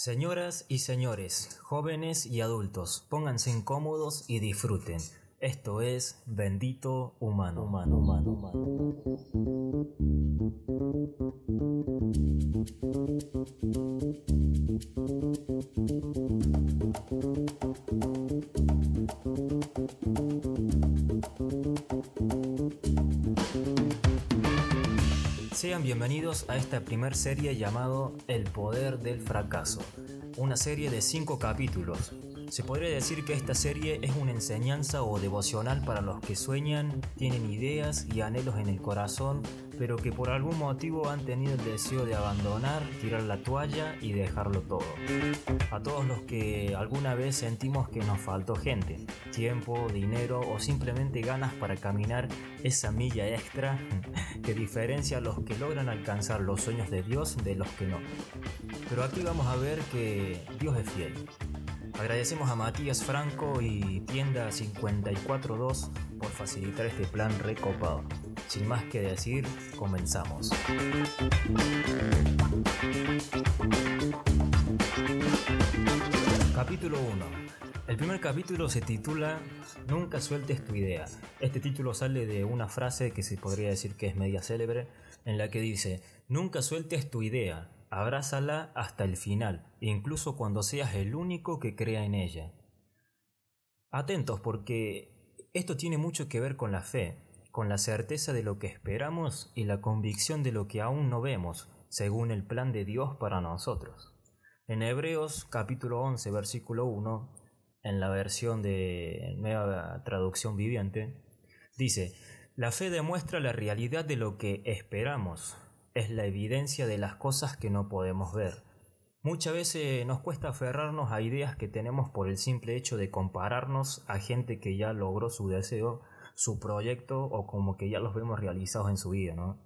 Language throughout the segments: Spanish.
Señoras y señores, jóvenes y adultos, pónganse incómodos y disfruten. Esto es Bendito Humano. Humano, humano, humano. Sean bienvenidos a esta primer serie llamado El Poder del Fracaso, una serie de cinco capítulos. Se podría decir que esta serie es una enseñanza o devocional para los que sueñan, tienen ideas y anhelos en el corazón, pero que por algún motivo han tenido el deseo de abandonar, tirar la toalla y dejarlo todo. A todos los que alguna vez sentimos que nos faltó gente, tiempo, dinero o simplemente ganas para caminar esa milla extra que diferencia a los que logran alcanzar los sueños de Dios de los que no. Pero aquí vamos a ver que Dios es fiel. Agradecemos a Matías Franco y Tienda 542 por facilitar este plan recopado. Sin más que decir, comenzamos. Capítulo 1. El primer capítulo se titula Nunca sueltes tu idea. Este título sale de una frase que se podría decir que es media célebre, en la que dice, Nunca sueltes tu idea, abrázala hasta el final, incluso cuando seas el único que crea en ella. Atentos porque esto tiene mucho que ver con la fe, con la certeza de lo que esperamos y la convicción de lo que aún no vemos, según el plan de Dios para nosotros. En Hebreos capítulo 11 versículo 1, en la versión de nueva traducción viviente, dice, la fe demuestra la realidad de lo que esperamos, es la evidencia de las cosas que no podemos ver. Muchas veces nos cuesta aferrarnos a ideas que tenemos por el simple hecho de compararnos a gente que ya logró su deseo, su proyecto o como que ya los vemos realizados en su vida, ¿no?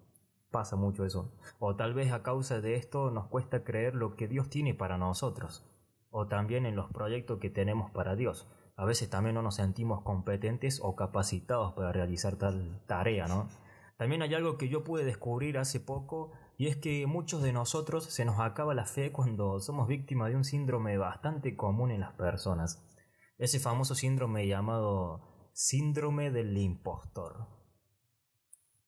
Pasa mucho eso. O tal vez a causa de esto nos cuesta creer lo que Dios tiene para nosotros. O también en los proyectos que tenemos para Dios. A veces también no nos sentimos competentes o capacitados para realizar tal tarea, ¿no? También hay algo que yo pude descubrir hace poco y es que muchos de nosotros se nos acaba la fe cuando somos víctimas de un síndrome bastante común en las personas. Ese famoso síndrome llamado síndrome del impostor.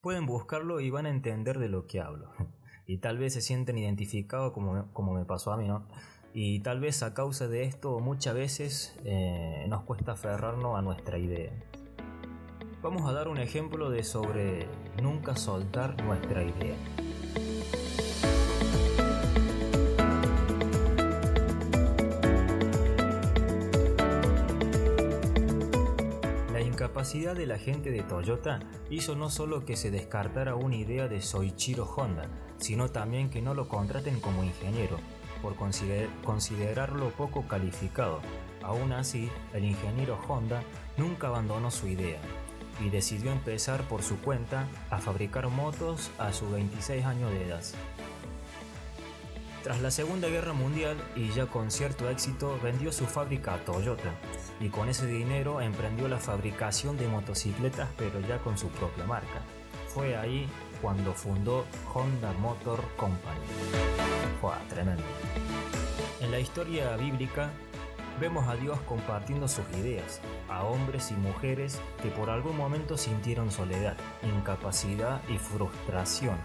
Pueden buscarlo y van a entender de lo que hablo. Y tal vez se sienten identificados como, como me pasó a mí, ¿no? Y tal vez a causa de esto muchas veces eh, nos cuesta aferrarnos a nuestra idea. Vamos a dar un ejemplo de sobre nunca soltar nuestra idea. La incapacidad de la gente de Toyota hizo no solo que se descartara una idea de Soichiro Honda, sino también que no lo contraten como ingeniero, por consider considerarlo poco calificado. Aún así, el ingeniero Honda nunca abandonó su idea, y decidió empezar por su cuenta a fabricar motos a sus 26 años de edad. Tras la Segunda Guerra Mundial y ya con cierto éxito vendió su fábrica a Toyota y con ese dinero emprendió la fabricación de motocicletas pero ya con su propia marca. Fue ahí cuando fundó Honda Motor Company. Fue tremendo. En la historia bíblica vemos a Dios compartiendo sus ideas a hombres y mujeres que por algún momento sintieron soledad, incapacidad y frustración,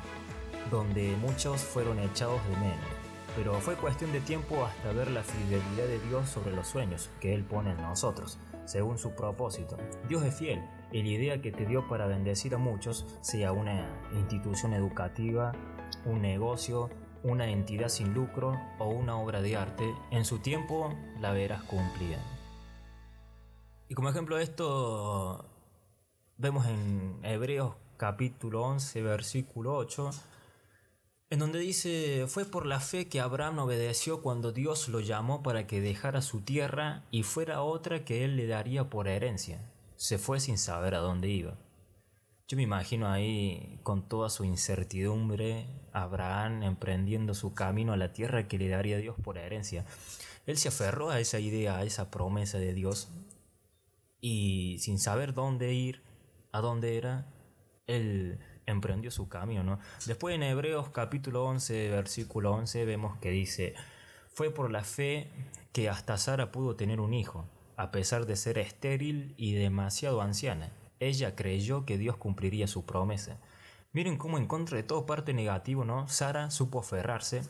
donde muchos fueron echados de menos. Pero fue cuestión de tiempo hasta ver la fidelidad de Dios sobre los sueños que Él pone en nosotros, según su propósito. Dios es fiel y la idea que te dio para bendecir a muchos, sea una institución educativa, un negocio, una entidad sin lucro o una obra de arte, en su tiempo la verás cumplida. Y como ejemplo de esto, vemos en Hebreos capítulo 11, versículo 8, en donde dice, fue por la fe que Abraham obedeció cuando Dios lo llamó para que dejara su tierra y fuera otra que él le daría por herencia. Se fue sin saber a dónde iba. Yo me imagino ahí con toda su incertidumbre, Abraham emprendiendo su camino a la tierra que le daría Dios por herencia. Él se aferró a esa idea, a esa promesa de Dios, y sin saber dónde ir, a dónde era, él emprendió su camino. ¿no? Después en Hebreos capítulo 11, versículo 11, vemos que dice, Fue por la fe que hasta Sara pudo tener un hijo, a pesar de ser estéril y demasiado anciana. Ella creyó que Dios cumpliría su promesa. Miren cómo en contra de todo parte negativo, ¿no? Sara supo aferrarse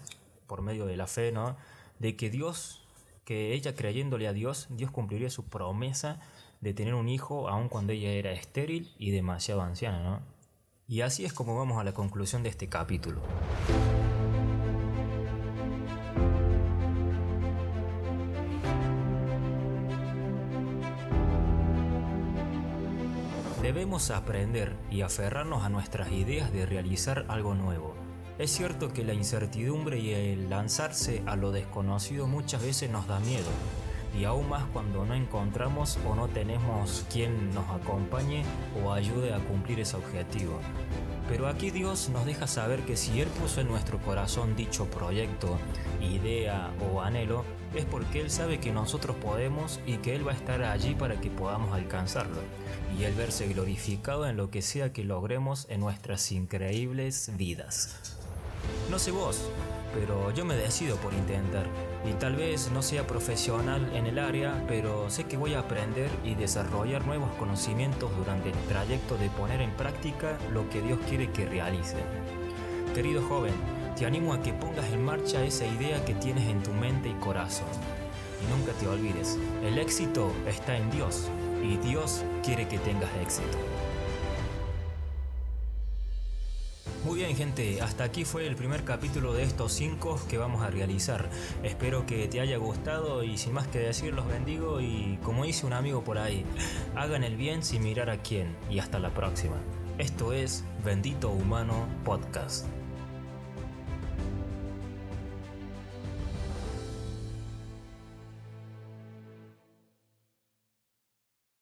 por medio de la fe, ¿no? De que Dios, que ella creyéndole a Dios, Dios cumpliría su promesa de tener un hijo aun cuando ella era estéril y demasiado anciana, ¿no? Y así es como vamos a la conclusión de este capítulo. Debemos aprender y aferrarnos a nuestras ideas de realizar algo nuevo. Es cierto que la incertidumbre y el lanzarse a lo desconocido muchas veces nos da miedo, y aún más cuando no encontramos o no tenemos quien nos acompañe o ayude a cumplir ese objetivo. Pero aquí Dios nos deja saber que si Él puso en nuestro corazón dicho proyecto, idea o anhelo, es porque Él sabe que nosotros podemos y que Él va a estar allí para que podamos alcanzarlo. Y Él verse glorificado en lo que sea que logremos en nuestras increíbles vidas. No sé vos, pero yo me decido por intentar. Y tal vez no sea profesional en el área, pero sé que voy a aprender y desarrollar nuevos conocimientos durante el trayecto de poner en práctica lo que Dios quiere que realice. Querido joven, te animo a que pongas en marcha esa idea que tienes en tu mente y corazón. Y nunca te olvides, el éxito está en Dios y Dios quiere que tengas éxito. Muy bien gente, hasta aquí fue el primer capítulo de estos 5 que vamos a realizar. Espero que te haya gustado y sin más que decir los bendigo y como dice un amigo por ahí, hagan el bien sin mirar a quién y hasta la próxima. Esto es Bendito Humano Podcast.